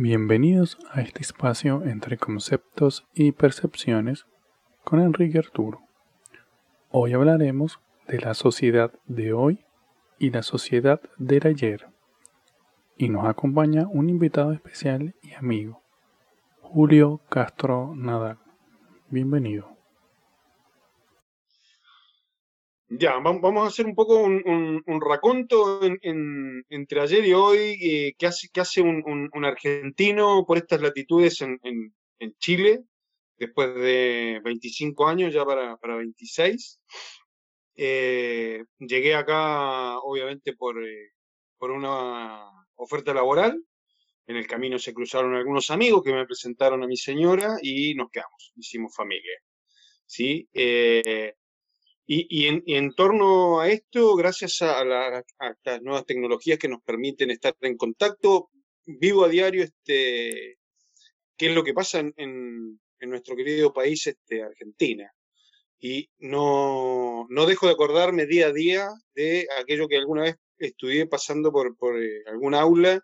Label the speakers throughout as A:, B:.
A: Bienvenidos a este espacio entre conceptos y percepciones con Enrique Arturo. Hoy hablaremos de la sociedad de hoy y la sociedad del ayer. Y nos acompaña un invitado especial y amigo, Julio Castro Nadal. Bienvenido.
B: Ya, vamos a hacer un poco un, raconto entre ayer y hoy eh, que hace, que hace un, argentino por estas latitudes en, Chile, después de 25 años, ya para, para 26. Eh, llegué acá, obviamente, por, eh, por una oferta laboral. En el camino se cruzaron algunos amigos que me presentaron a mi señora y nos quedamos, hicimos familia. ¿sí? Y, en, torno a esto, gracias a, estas nuevas tecnologías que nos permiten estar en contacto, vivo a diario este, qué es lo que pasa en, nuestro querido país, este, Argentina. Y no, no, dejo de acordarme día a día de aquello que alguna vez estudié pasando por, por eh, algún aula,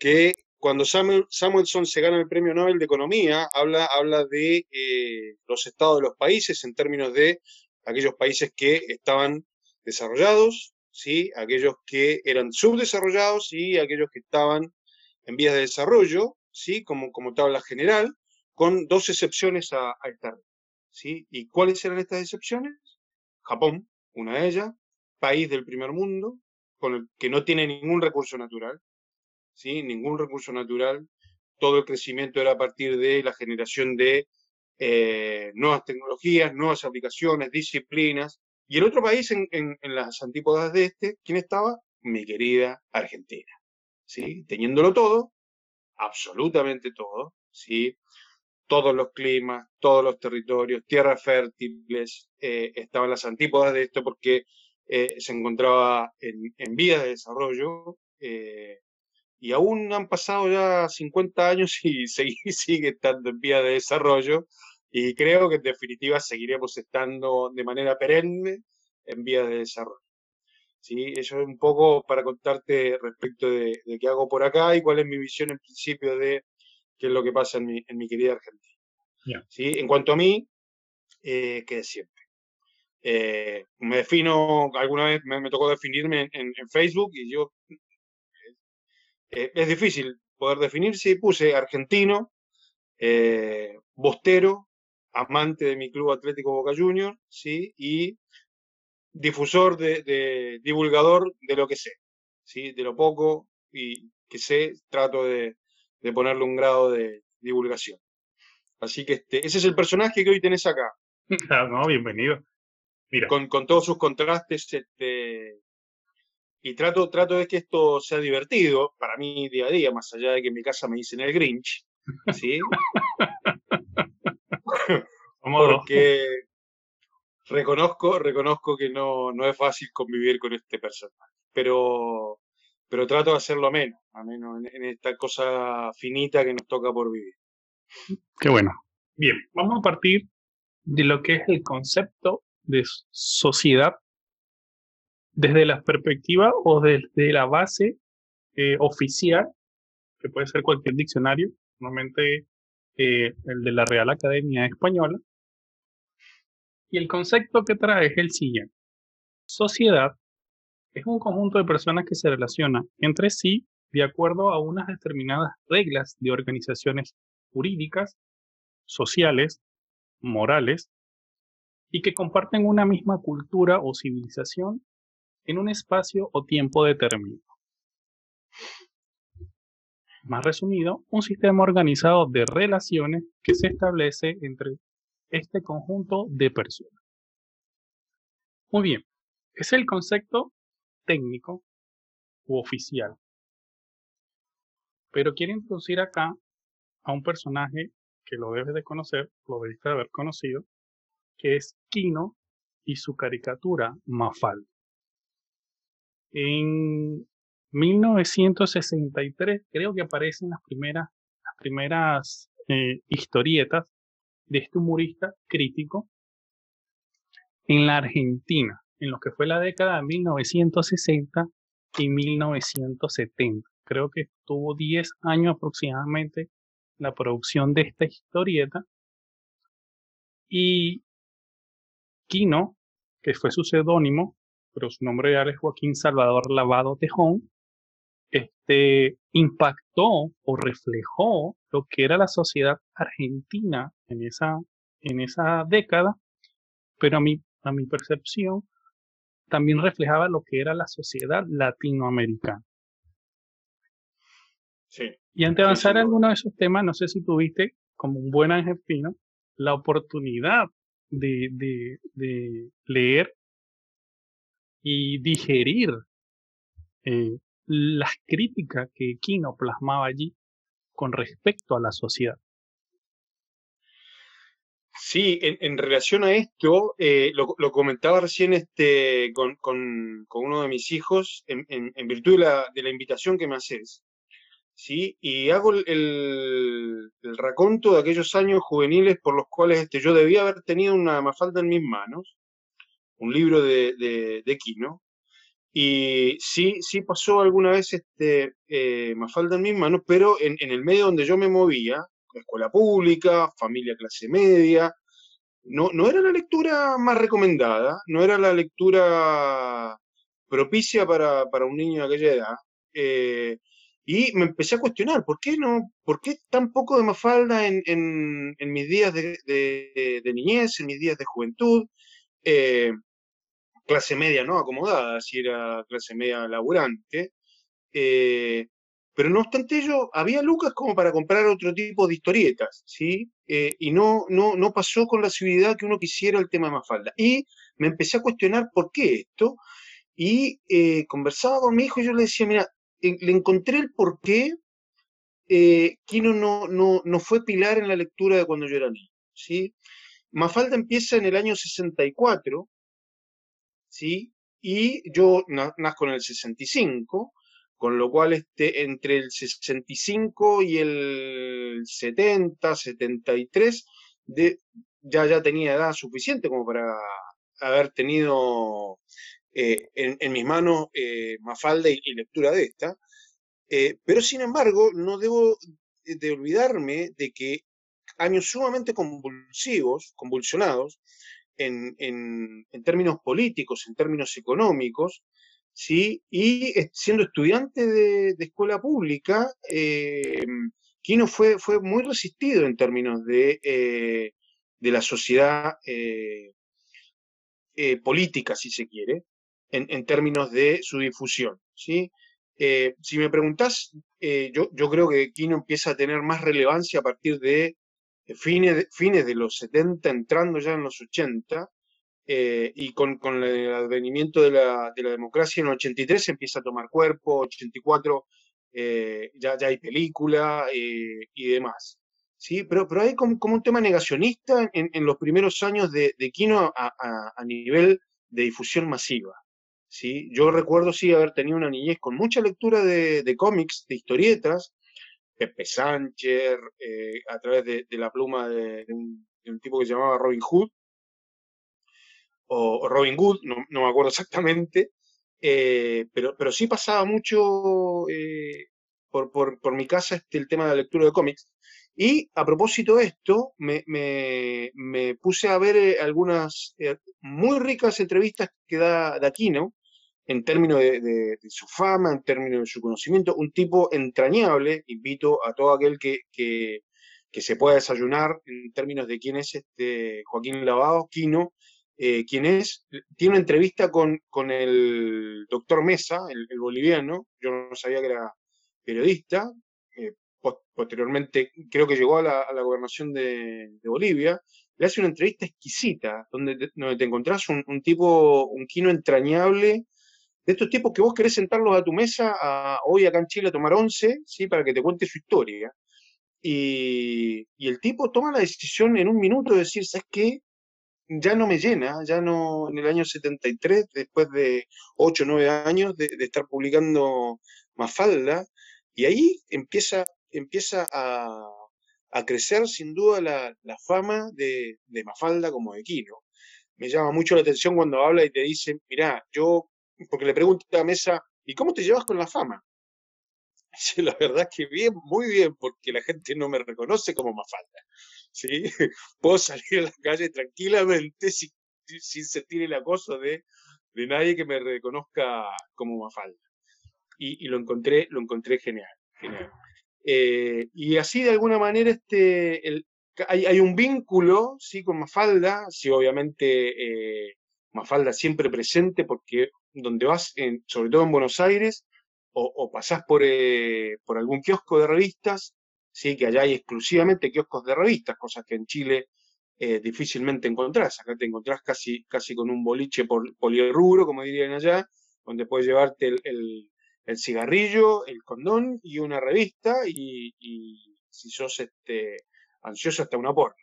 B: que cuando Samuelson se gana el premio Nobel de Economía, habla, habla de eh, los estados de los países en términos de aquellos países que estaban desarrollados, ¿sí? aquellos que eran subdesarrollados y aquellos que estaban en vías de desarrollo, ¿sí? como, como tabla general, con dos excepciones a, esta ¿sí? ¿Y cuáles eran estas excepciones? Japón, una de ellas, país del primer mundo, con el que no tiene ningún recurso natural, ¿sí? ningún recurso natural, todo el crecimiento era a partir de la generación de eh, nuevas tecnologías, nuevas aplicaciones, disciplinas. Y el otro país en, las antípodas de este, ¿quién estaba? Mi querida Argentina. ¿Sí? Teniéndolo todo, absolutamente todo, ¿sí? Todos los climas, todos los territorios, tierras fértiles, eh, estaban las antípodas de esto porque eh, se encontraba en, en vías de desarrollo y aún han pasado ya 50 años y sigue, estando en vía de desarrollo y creo que en definitiva seguiremos estando de manera perenne en vía de desarrollo. ¿Sí? Eso es un poco para contarte respecto de, qué hago por acá y cuál es mi visión en principio de qué es lo que pasa en mi, en mi querida Argentina. ¿Sí? En cuanto a mí, eh, que siempre. Eh, me defino, alguna vez me, tocó definirme en, Facebook y yo eh, es difícil poder definirse y puse argentino, eh, bostero, amante de mi club atlético Boca Juniors, ¿sí? y difusor, de, divulgador de lo que sé, ¿sí? de lo poco y que sé, trato de, ponerle un grado de divulgación. Así que este, ese es el personaje que hoy tenés acá.
A: no, bienvenido.
B: Mira. Con, con todos sus contrastes este, y trato, trato de que esto sea divertido para mí día a día, más allá de que en mi casa me dicen el Grinch, ¿sí? Porque reconozco, reconozco que no, no es fácil convivir con este personaje, pero, pero trato de hacerlo menos, a menos en, esta cosa finita que nos toca por vivir.
A: Qué bueno. Bien, vamos a partir de lo que es el concepto de sociedad desde la perspectiva o desde la base eh, oficial, que puede ser cualquier diccionario, normalmente eh, el de la Real Academia Española. Y el concepto que trae es el siguiente. Sociedad es un conjunto de personas que se relacionan entre sí de acuerdo a unas determinadas reglas de organizaciones jurídicas, sociales, morales, y que comparten una misma cultura o civilización en un espacio o tiempo determinado. Más resumido, un sistema organizado de relaciones que se establece entre este conjunto de personas. Muy bien, es el concepto técnico u oficial. Pero quiero introducir acá a un personaje que lo debes de conocer, lo debes de haber conocido, que es Kino y su caricatura Mafalda. En 1963 creo que aparecen las primeras, las primeras eh, historietas de este humorista crítico en la Argentina, en lo que fue la década de 1960 y 1970. creo que estuvo 10 años aproximadamente la producción de esta historieta. Y Quino, que fue su seudónimo, pero su nombre real es Joaquín Salvador Lavado Tejón, este, impactó o reflejó lo que era la sociedad argentina en esa, en esa década, pero a mi, a mi percepción también reflejaba lo que era la sociedad latinoamericana.
B: Sí.
A: Y antes de avanzar en alguno de esos temas, no sé si tuviste, como un buen argentino, la oportunidad de, de, de leer y digerir eh, las críticas que Kino plasmaba allí con respecto a la sociedad.
B: Sí, en, relación a esto, eh, lo, comentaba recién este, con, uno de mis hijos, en, virtud de la, de la, invitación que me haces, ¿sí? y hago el, el, raconto de aquellos años juveniles por los cuales este, yo debía haber tenido una mafalda en mis manos, un libro de, de, de Quino, y sí, sí pasó alguna vez este, eh, Mafalda en mis manos, pero en, el medio donde yo me movía, escuela pública, familia clase media, no, no era la lectura más recomendada, no era la lectura propicia para, un niño de aquella edad. Eh, y me empecé a cuestionar, ¿por qué no? ¿Por qué tan poco de Mafalda en, en, mis días de, de, niñez, en mis días de juventud? Eh, clase media no acomodada, si era clase media laburante. Eh, pero no obstante ello, había lucas como para comprar otro tipo de historietas, ¿sí? Eh, y no, no, no pasó con la civilidad que uno quisiera el tema de Mafalda. Y me empecé a cuestionar por qué esto, y eh, conversaba con mi hijo y yo le decía, mira, le encontré el por qué Kino no, no, no fue pilar en la lectura de cuando yo era niño, ¿sí? Mafalda empieza en el año 64, ¿sí? Y yo nazco en el 65, con lo cual este, entre el 65 y el 70, 73, de, ya, ya tenía edad suficiente como para haber tenido eh, en, mis manos eh, Mafalda y, lectura de esta. Eh, pero sin embargo, no debo de olvidarme de que años sumamente convulsivos, convulsionados, en, términos políticos, en términos económicos, ¿sí? y siendo estudiante de, escuela pública, eh, Quino fue, fue muy resistido en términos de, eh, de la sociedad eh, eh, política, si se quiere, en, términos de su difusión. ¿sí? si me preguntás, yo, yo creo que Quino empieza a tener más relevancia a partir de fines de, fines de los 70, entrando ya en los 80, eh, y con, el advenimiento de la, democracia en el 83 empieza a tomar cuerpo, 84 eh, ya, ya hay película eh, y demás. ¿sí? Pero, pero hay como, un tema negacionista en, los primeros años de, de Kino a, nivel de difusión masiva. ¿sí? Yo recuerdo sí haber tenido una niñez con mucha lectura de, de cómics, de historietas, Pepe Sánchez, eh, a través de, la pluma de, un, tipo que se llamaba Robin Hood, o, Robin Hood, no, me acuerdo exactamente, eh, pero, pero sí pasaba mucho eh, por, por, mi casa este, el tema de la lectura de cómics. Y a propósito de esto, me, me, puse a ver algunas muy ricas entrevistas que da, da Aquino, en términos de, su fama, en términos de su conocimiento, un tipo entrañable, invito a todo aquel que, que, se pueda desayunar en términos de quién es este Joaquín Lavado, Quino, eh, quién es, tiene una entrevista con, con el doctor Mesa, el, boliviano, yo no sabía que era periodista, eh, posteriormente creo que llegó a la, gobernación de, Bolivia, le hace una entrevista exquisita, donde te, donde te encontrás un, un tipo, un Quino entrañable, de estos tipos que vos querés sentarlos a tu mesa hoy acá en Chile a tomar once, ¿sí? para que te cuente su historia. Y, el tipo toma la decisión en un minuto de decir, ¿sabes qué? Ya no me llena, ya no, en el año 73, después de 8 o 9 años de, estar publicando Mafalda, y ahí empieza, empieza a, crecer sin duda la, fama de, de, Mafalda como de Quino. Me llama mucho la atención cuando habla y te dice, mirá, yo porque le pregunta a Mesa, ¿y cómo te llevas con la fama? la verdad es que bien, muy bien, porque la gente no me reconoce como Mafalda. ¿sí? Puedo salir a la calle tranquilamente sin, sentir el acoso de, de nadie que me reconozca como Mafalda. Y, lo encontré, lo encontré genial. Eh, y así de alguna manera este, hay, un vínculo ¿sí? con Mafalda, sí, obviamente eh, Mafalda siempre presente porque donde vas, en, sobre todo en Buenos Aires, o, o pasás por, eh, por algún kiosco de revistas, sí, que allá hay exclusivamente kioscos de revistas, cosas que en Chile eh, difícilmente encontrás. Acá te encontrás casi, casi con un boliche por, polirrubro, como dirían allá, donde puedes llevarte el, el, cigarrillo, el condón y una revista, y, si sos este, ansioso hasta una porra.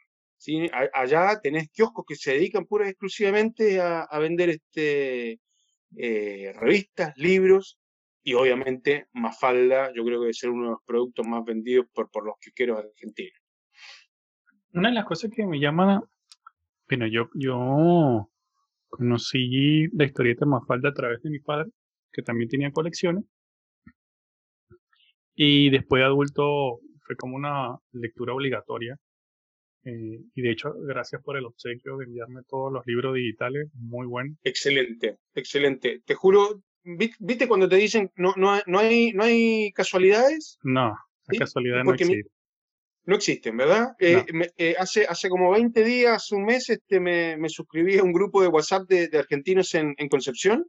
B: Allá tenés kioscos que se dedican pura y exclusivamente a vender este, eh, revistas, libros, y obviamente Mafalda, yo creo que debe ser uno de los productos más vendidos por, por los quiqueros argentinos.
A: Una de las cosas que me llaman, bueno, yo, yo conocí la historieta Mafalda a través de mi padre, que también tenía colecciones, y después de adulto fue como una lectura obligatoria. Eh, y de hecho, gracias por el obsequio de enviarme todos los libros digitales, muy bueno.
B: Excelente, excelente. Te juro, ¿viste cuando te dicen no, no, no, hay, no hay casualidades?
A: No, ¿Sí? casualidad no existe.
B: No existen, ¿verdad? No. Eh, me, eh, hace, hace como 20 días, un mes, este, me, me suscribí a un grupo de WhatsApp de, de argentinos en, en, Concepción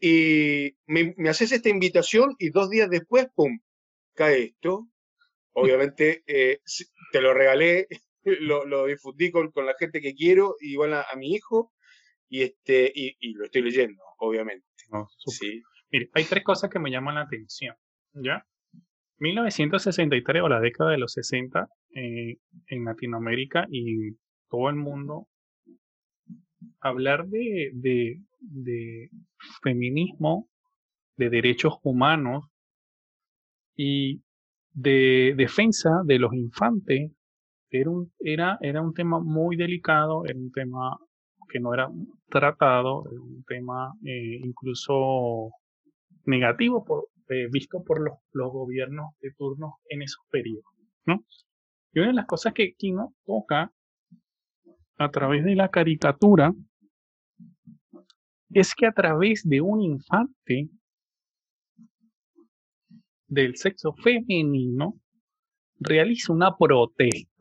B: y me, me, haces esta invitación y dos días después, ¡pum!, cae esto. Obviamente eh, te lo regalé, lo, lo difundí con, con, la gente que quiero, igual a, a mi hijo, y, este, y, y, lo estoy leyendo, obviamente.
A: Oh, sí. Mire, hay tres cosas que me llaman la atención, ¿ya? 1963 o la década de los 60 eh, en Latinoamérica y en todo el mundo, hablar de, de, de feminismo, de derechos humanos y de defensa de los infantes era un, tema muy delicado, era un tema que no era tratado, era un tema eh, incluso negativo por, eh, visto por los, los, gobiernos de turno en esos periodos. ¿no? Y una de las cosas que Kino toca a través de la caricatura es que a través de un infante del sexo femenino realiza una protesta.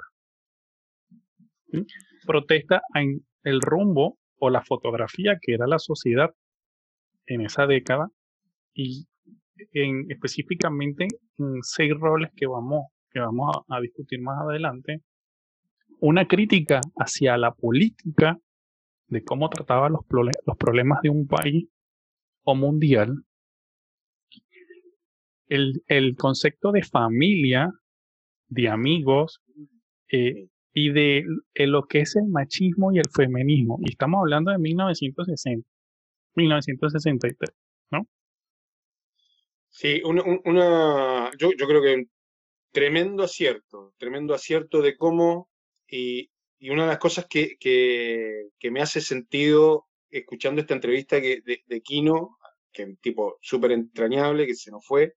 A: Protesta en el rumbo o la fotografía que era la sociedad en esa década y en, específicamente en seis roles que vamos, que vamos a, a discutir más adelante, una crítica hacia la política de cómo trataba los, los problemas de un país o mundial, el, el concepto de familia, de amigos eh, y de, lo que es el machismo y el feminismo. Y estamos hablando de 1960, 1963, ¿no?
B: Sí, una, una yo, yo creo que tremendo acierto, tremendo acierto de cómo, y, y una de las cosas que, que, que, me hace sentido escuchando esta entrevista que, de, de Kino, que es un tipo súper entrañable, que se nos fue,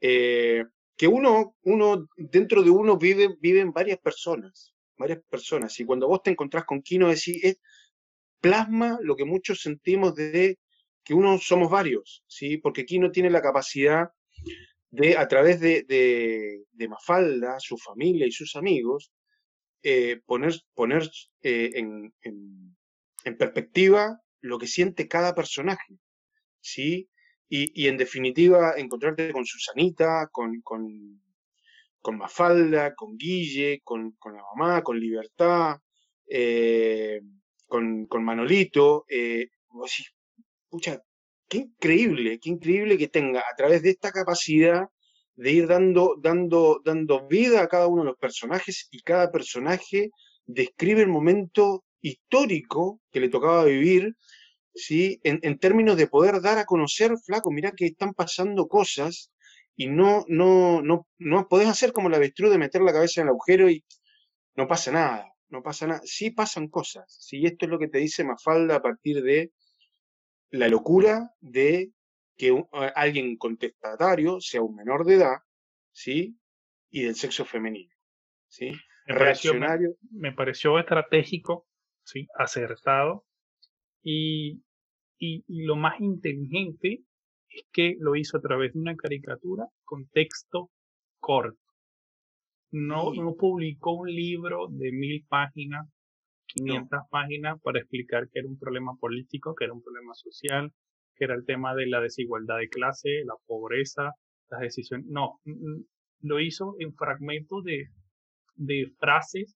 B: eh, que uno, uno, dentro de uno vive, viven varias personas, varias personas, y cuando vos te encontrás con Kino, decís, es, plasma lo que muchos sentimos de que uno somos varios, ¿sí? Porque Kino tiene la capacidad de, a través de, de, de Mafalda, su familia y sus amigos, eh, poner, poner eh, en, en, en, perspectiva lo que siente cada personaje, ¿sí? Y, y en definitiva, encontrarte con Susanita, con, con, con Mafalda, con Guille, con, con, la mamá, con Libertad, eh, con, con, Manolito. Eh, pucha, qué increíble, qué increíble que tenga a través de esta capacidad de ir dando, dando, dando vida a cada uno de los personajes y cada personaje describe el momento histórico que le tocaba vivir ¿sí? En, en, términos de poder dar a conocer, flaco, mira que están pasando cosas y no, no, no, no podés hacer como la avestruz de meter la cabeza en el agujero y no pasa nada, no pasa nada. Sí pasan cosas, ¿sí? Esto es lo que te dice Mafalda a partir de la locura de que alguien contestatario sea un menor de edad, ¿sí? Y del sexo femenino, ¿sí?
A: Me pareció, me, pareció estratégico, ¿sí? Acertado. Y, y, lo más inteligente es que lo hizo a través de una caricatura con texto corto. No, no publicó un libro de mil páginas, 500 páginas para explicar que era un problema político, que era un problema social, que era el tema de la desigualdad de clase, la pobreza, las decisiones. No, lo hizo en fragmentos de, de frases,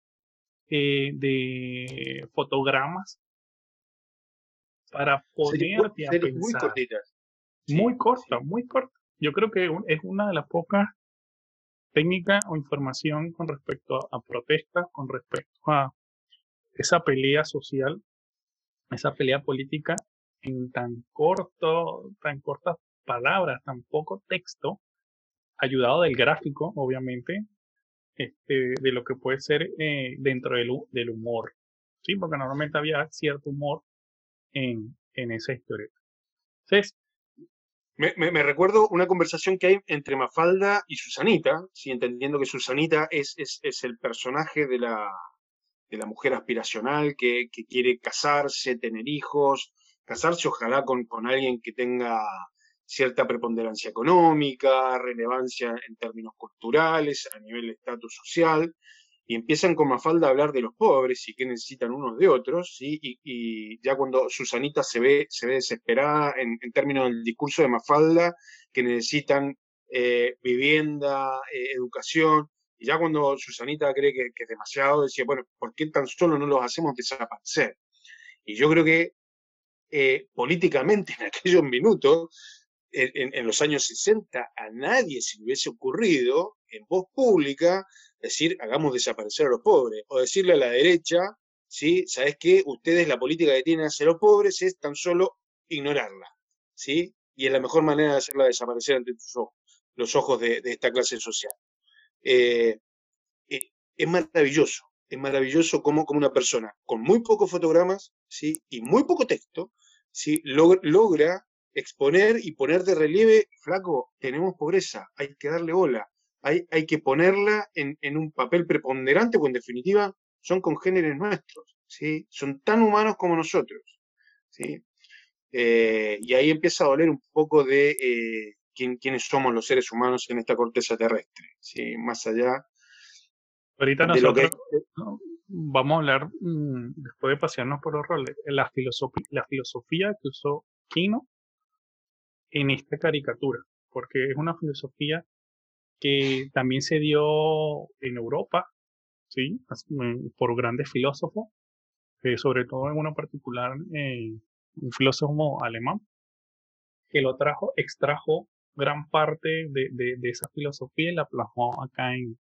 A: eh, de fotogramas, para ponerte a pensar. Muy cortitas. Muy corta, muy corta. Yo creo que es una de las pocas técnicas o información con respecto a protestas, con respecto a esa pelea social, esa pelea política en tan corto, tan cortas palabras, tan poco texto, ayudado del gráfico, obviamente, este, de lo que puede ser eh, dentro del, del, humor, ¿sí? Porque normalmente había cierto humor en, esa historia. Entonces,
B: me, recuerdo una conversación que hay entre Mafalda y Susanita, entendiendo que Susanita es, es, es el personaje de la, de la mujer aspiracional que, que, quiere casarse, tener hijos, casarse ojalá con, con alguien que tenga cierta preponderancia económica, relevancia en términos culturales, a nivel de estatus social, y empiezan con Mafalda a hablar de los pobres y qué necesitan unos de otros, y, ya cuando Susanita se ve, se ve desesperada en, términos del discurso de Mafalda, que necesitan eh, vivienda, eh, educación, y ya cuando Susanita cree que, que, es demasiado, decía, bueno, ¿por qué tan solo no los hacemos desaparecer? Y yo creo que eh, políticamente en aquellos minutos, en, los años 60, a nadie se le hubiese ocurrido en voz pública decir hagamos desaparecer a los pobres, o decirle a la derecha, ¿sí? ¿sabes qué? Ustedes la política que tienen hacia los pobres es tan solo ignorarla, ¿sí? Y es la mejor manera de hacerla desaparecer ante tus ojos, los ojos de, esta clase social. Eh, eh, es maravilloso, es maravilloso cómo, como una persona con muy pocos fotogramas ¿sí? y muy poco texto ¿sí? logra exponer y poner de relieve, flaco, tenemos pobreza, hay que darle bola, hay, hay que ponerla en, en, un papel preponderante, porque en definitiva son congéneres nuestros, ¿sí? son tan humanos como nosotros. ¿sí? Eh, y ahí empieza a doler un poco de eh, quién, quiénes somos los seres humanos en esta corteza terrestre, ¿sí? más allá
A: Ahorita nosotros vamos a hablar, mm, después de pasearnos por los roles, la filosofía, la filosofía que usó Kino en esta caricatura, porque es una filosofía que también se dio en Europa, ¿sí? Mm, por grandes filósofos, sobre todo en uno particular, eh, un filósofo alemán, que lo trajo, extrajo gran parte de, de esa filosofía y la plasmó acá en,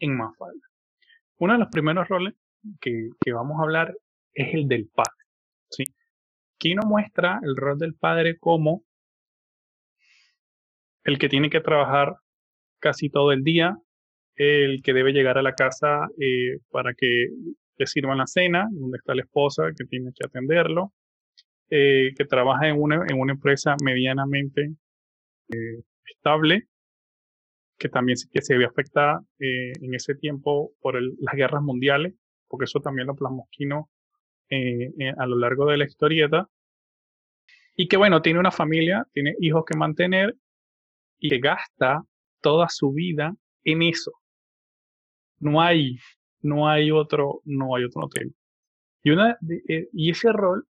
A: en Mafalda. Uno de los primeros roles que, vamos a hablar es el del padre. ¿sí? Kino muestra el rol del padre como el que tiene que trabajar casi todo el día, el que debe llegar a la casa eh, para que le sirvan la cena, donde está la esposa que tiene que atenderlo, eh, que trabaja en una, en una empresa medianamente eh, estable, que también que se ve afectada en ese tiempo por las guerras mundiales, porque eso también lo plasmó Quino a lo largo de la historieta. Y que bueno, tiene una familia, tiene hijos que mantener y que gasta toda su vida en eso. No hay, no hay otro, no hay otro tema. Y, una, y ese rol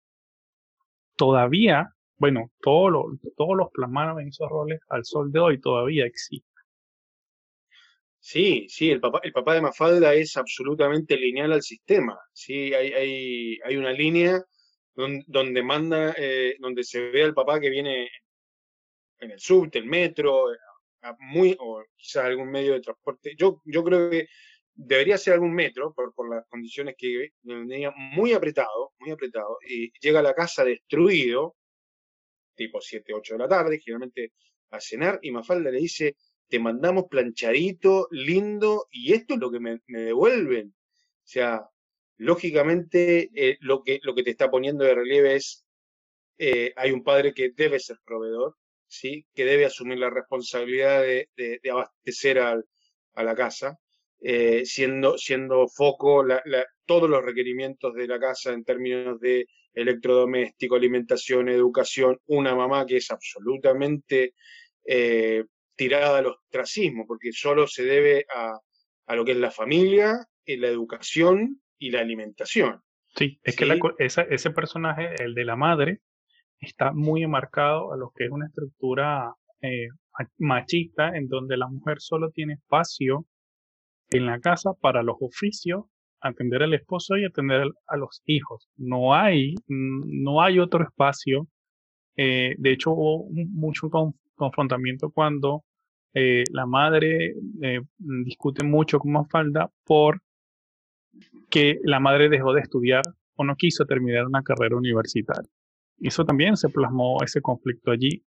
A: todavía, bueno, todos los, todos los plasmaron en esos roles al sol de hoy todavía existe.
B: Sí, sí, el papá, el papá de Mafalda es absolutamente lineal al sistema. Sí, hay, hay, hay una línea donde, manda, eh, donde se ve al papá que viene en el subte, el metro, eh, muy, o quizás algún medio de transporte. Yo, yo creo que debería ser algún metro, por, por las condiciones que venía muy apretado, muy apretado, y llega a la casa destruido, tipo 7, 8 de la tarde, generalmente a cenar, y Mafalda le dice, te mandamos planchadito, lindo, y esto es lo que me, devuelven. O sea, lógicamente eh, lo, que, lo que te está poniendo de relieve es, eh, hay un padre que debe ser proveedor, ¿sí? que debe asumir la responsabilidad de, abastecer a la casa, eh, siendo, siendo foco todos los requerimientos de la casa en términos de electrodoméstico, alimentación, educación, una mamá que es absolutamente eh, tirada al ostracismo, porque solo se debe a, lo que es la familia, eh, la educación y la alimentación.
A: Sí, es que ese personaje, el de la madre, está muy enmarcado a lo que es una estructura eh, machista en donde la mujer solo tiene espacio en la casa para los oficios, atender al esposo y atender a los hijos. No hay, no hay otro espacio. Eh, de hecho, hubo mucho confrontamiento cuando eh, la madre discute mucho con Mafalda por que la madre dejó de estudiar o no quiso terminar una carrera universitaria. Eso también se plasmó ese conflicto allí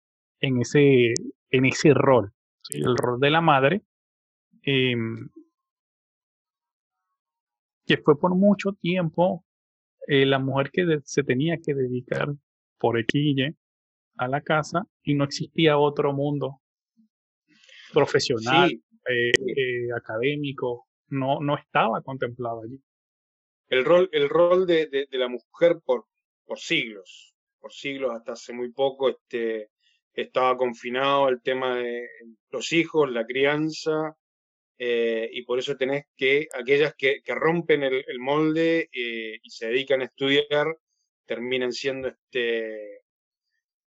A: en ese, en ese rol, el rol de la madre, em, que fue por mucho tiempo eh, la mujer que se tenía que dedicar por equille a la casa y no existía otro mundo profesional, eh, eh, académico, no, no estaba contemplado allí.
B: El rol, el rol de, de, la mujer por, por siglos, por siglos hasta hace muy poco, este, estaba confinado al tema de los hijos, la crianza, eh, y por eso tenés que, aquellas que, rompen el, el molde eh, y se dedican a estudiar, terminan siendo este,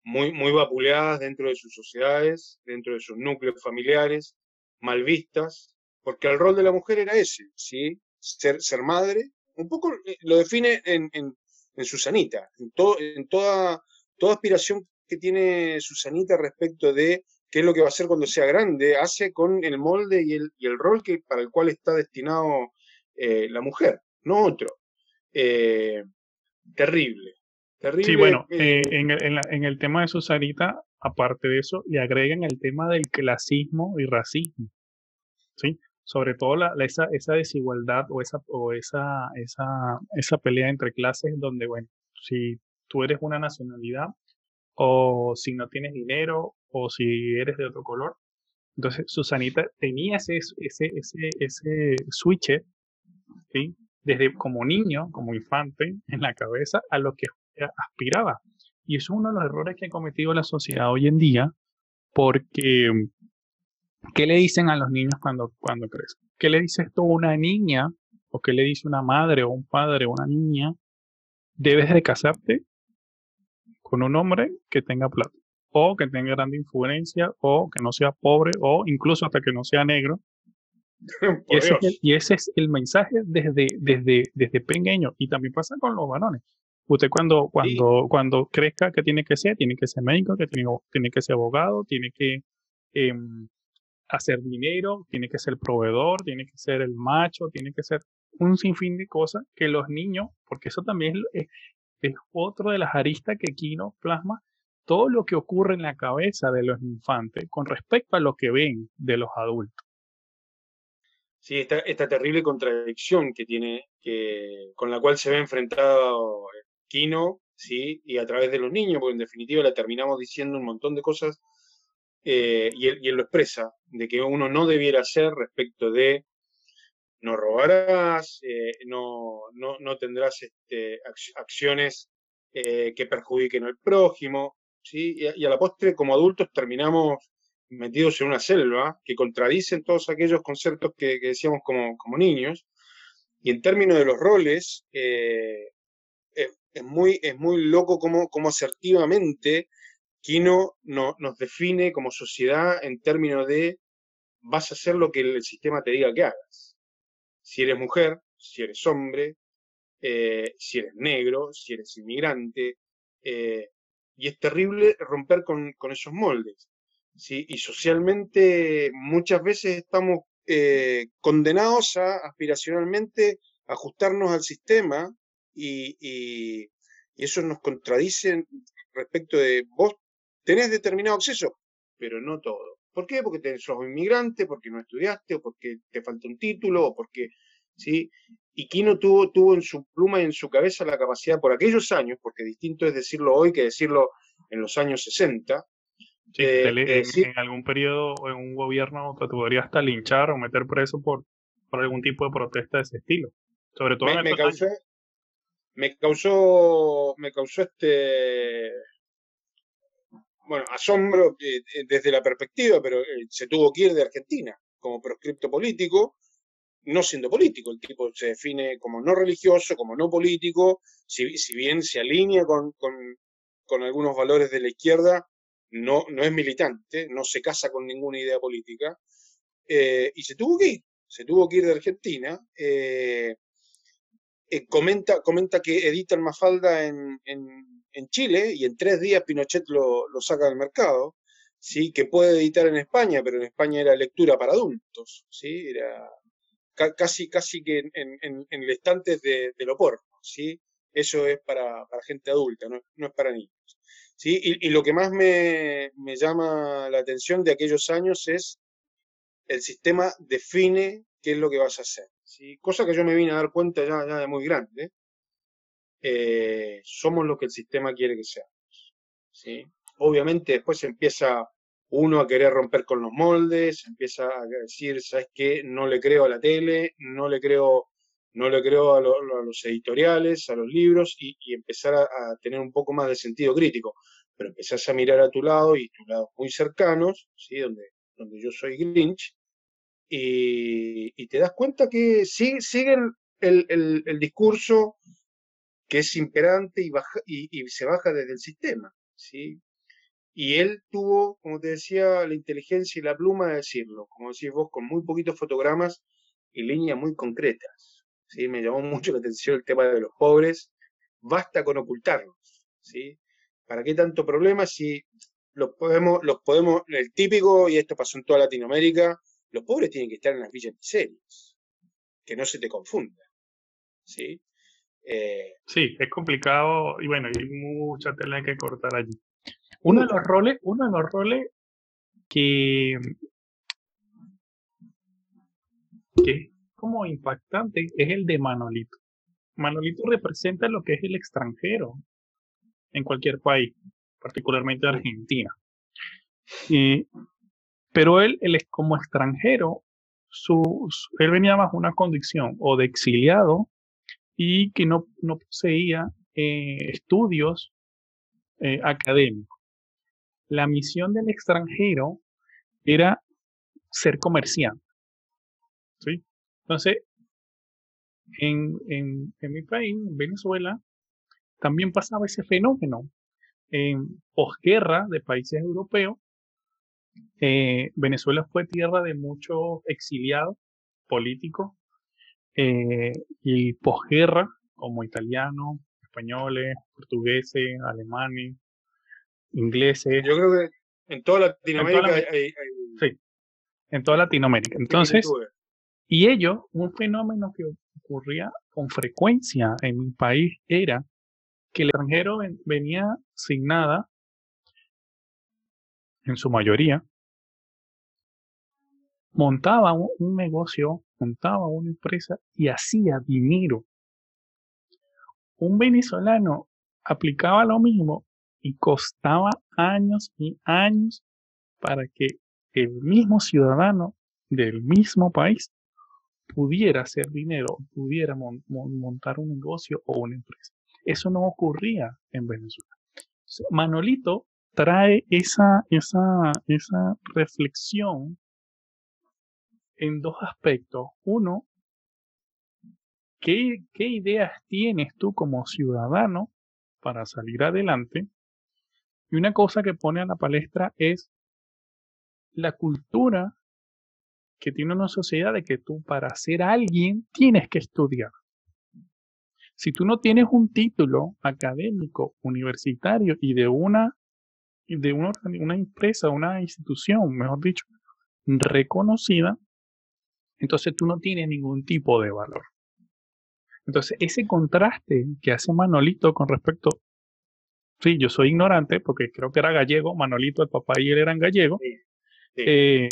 B: muy, muy vapuleadas dentro de sus sociedades, dentro de sus núcleos familiares, mal vistas, porque el rol de la mujer era ese, ¿sí? Ser, ser madre, un poco eh, lo define en, en, en Susanita, en, todo, en toda, toda aspiración que tiene Susanita respecto de qué es lo que va a hacer cuando sea grande, hace con el molde y el, y el rol que, para el cual está destinado eh, la mujer, no otro. Eh, terrible, terrible.
A: Sí, bueno, en, el, en, el tema de Susanita, aparte de eso, le agregan el tema del clasismo y racismo. ¿sí? Sobre todo la, esa, esa desigualdad o, esa, o esa, esa, esa pelea entre clases donde, bueno, si tú eres una nacionalidad o si no tienes dinero o si eres de otro color. Entonces, Susanita tenía ese, ese, ese, ese switch, ¿sí? desde como niño, como infante, en la cabeza a lo que aspiraba. Y eso es uno de los errores que ha cometido la sociedad hoy en día, porque ¿qué le dicen a los niños cuando, cuando crecen? ¿Qué le dice esto a una niña? ¿O qué le dice una madre o un padre o una niña? Debes de casarte con un hombre que tenga plata, o que tenga gran influencia, o que no sea pobre, o incluso hasta que no sea negro. y, ese es el, y, ese es el, mensaje desde, desde, desde pequeño. Y también pasa con los varones. Usted cuando, cuando, cuando crezca, ¿qué tiene que ser? Tiene que ser médico, que tiene, tiene que ser abogado, tiene que em, hacer dinero, tiene que ser proveedor, tiene que ser el macho, tiene que ser un sinfín de cosas que los niños, porque eso también es, es, otro de las aristas que Kino plasma, todo lo que ocurre en la cabeza de los infantes con respecto a lo que ven de los adultos.
B: Sí, esta, esta terrible contradicción que tiene, que, con la cual se ve enfrentado Kino, ¿sí? y a través de los niños, porque en definitiva le terminamos diciendo un montón de cosas, eh, y, él, lo expresa, de que uno no debiera hacer respecto de no robarás, eh, no, no, no, tendrás este, acciones eh, que perjudiquen al prójimo, ¿sí? y, a la postre como adultos terminamos metidos en una selva que contradicen todos aquellos conceptos que, decíamos como, como, niños, y en términos de los roles, es muy, es muy loco cómo, cómo asertivamente Kino no, nos define como sociedad en términos de vas a hacer lo que el sistema te diga que hagas. Si eres mujer, si eres hombre, eh, si eres negro, si eres inmigrante. Eh, y es terrible romper con, esos moldes. ¿sí? Y socialmente muchas veces estamos eh, condenados a aspiracionalmente ajustarnos al sistema y, eso nos contradice respecto de vos tenés determinado acceso, pero no todo. ¿Por qué? Porque sos inmigrante, porque no estudiaste, o porque te falta un título, o porque, ¿sí? Y Kino tuvo, tuvo en su pluma y en su cabeza la capacidad por aquellos años, porque distinto es decirlo hoy que decirlo en los años 60,
A: Eh, eh, en, algún periodo o en un gobierno te podría hasta linchar o meter preso por, por algún tipo de protesta de ese estilo. Sobre todo
B: me, me causó, me causó, me causó este bueno, asombro desde la perspectiva, pero se tuvo que ir de Argentina como proscripto político, no siendo político. El tipo se define como no religioso, como no político, si, bien se alinea con, con, algunos valores de la izquierda, no, no es militante, no se casa con ninguna idea política, eh, y se tuvo que ir, se tuvo que ir de Argentina. Eh, eh, comenta, comenta que editan Mafalda en, en, Chile y en tres días Pinochet lo, lo saca del mercado. ¿sí? que puede editar en España, pero en España era lectura para adultos, ¿sí? era casi, casi que en, en, en el estante de, de, lo porno, ¿sí? eso es para, para gente adulta, no, no, es para niños. ¿sí? Y, y lo que más me, me, llama la atención de aquellos años es el sistema define qué es lo que vas a hacer, cosa que yo me vine a dar cuenta ya, de muy grande. Eh, somos lo que el sistema quiere que seamos. obviamente después empieza uno a querer romper con los moldes, empieza a decir, ¿sabes qué? No le creo a la tele, no le creo, no le creo a, los editoriales, a los libros, y, empezar a, tener un poco más de sentido crítico. Pero empezás a mirar a tu lado y tus lados muy cercanos, ¿sí? donde, donde yo soy Grinch, y, te das cuenta que sigue, sigue el, el, discurso que es imperante y, baja, y, se baja desde el sistema. ¿sí? Y él tuvo, como te decía, la inteligencia y la pluma de decirlo, como decís vos, con muy poquitos fotogramas y líneas muy concretas. ¿sí? Me llamó mucho la atención el tema de los pobres. Basta con ocultarlos. ¿sí? ¿Para qué tanto problema si los podemos, los podemos, el típico, y esto pasó en toda Latinoamérica, los pobres tienen que estar en las villas miserias. Que no se te confunda. ¿sí?
A: Eh, sí, es complicado y bueno, hay mucha tela que cortar allí. Uno de los roles, uno de los roles que, que es como impactante es el de Manolito. Manolito representa lo que es el extranjero en cualquier país, particularmente Argentina. Pero él, él es como extranjero, su, él venía bajo una condición o de exiliado y que no, no poseía eh, estudios eh, académicos la misión del extranjero era ser comerciante. ¿sí? Entonces, en, en, en, mi país, en Venezuela, también pasaba ese fenómeno. En posguerra de países europeos, eh, Venezuela fue tierra de muchos exiliados políticos eh, y posguerra, como italianos, españoles, portugueses, alemanes, ingleses.
B: Yo creo que en toda Latinoamérica hay,
A: Sí, en toda Latinoamérica. Entonces, y ello, un fenómeno que ocurría con frecuencia en mi país era que el extranjero venía sin nada, en su mayoría, montaba un negocio, montaba una empresa y hacía dinero. Un venezolano aplicaba lo mismo y costaba años y años para que el mismo ciudadano del mismo país pudiera hacer dinero, pudiera montar un negocio o una empresa. Eso no ocurría en Venezuela. Manolito trae esa, esa, esa reflexión en dos aspectos. Uno, ¿qué, ¿qué ideas tienes tú como ciudadano para salir adelante? Y una cosa que pone a la palestra es la cultura que tiene una sociedad de que tú para ser alguien tienes que estudiar. Si tú no tienes un título académico, universitario y de una, de una, una empresa, una institución, mejor dicho, reconocida, entonces tú no tienes ningún tipo de valor. Entonces, ese contraste que hace Manolito con respecto Sí, yo soy ignorante porque creo que era gallego, Manolito, el papá y él eran gallegos. Eh,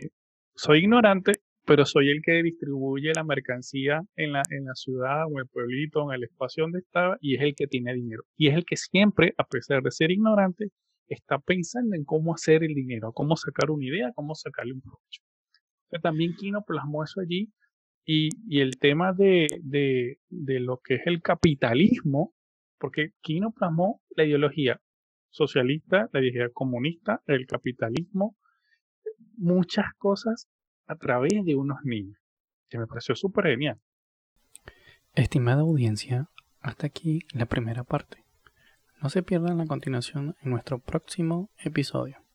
A: soy ignorante, pero soy el que distribuye la mercancía en la, en la ciudad o en el pueblito, en el espacio donde estaba, y es el que tiene dinero. Y es el que siempre, a pesar de ser ignorante, está pensando en cómo hacer el dinero, cómo sacar una idea, cómo sacarle un provecho. también Kino plasmó eso allí y, el tema de, de, de, lo que es el capitalismo, porque Kino plasmó la ideología socialista, la ideología comunista, el capitalismo, muchas cosas a través de unos niños, que me pareció súper genial.
C: Estimada audiencia, hasta aquí la primera parte. No se pierdan la continuación en nuestro próximo episodio.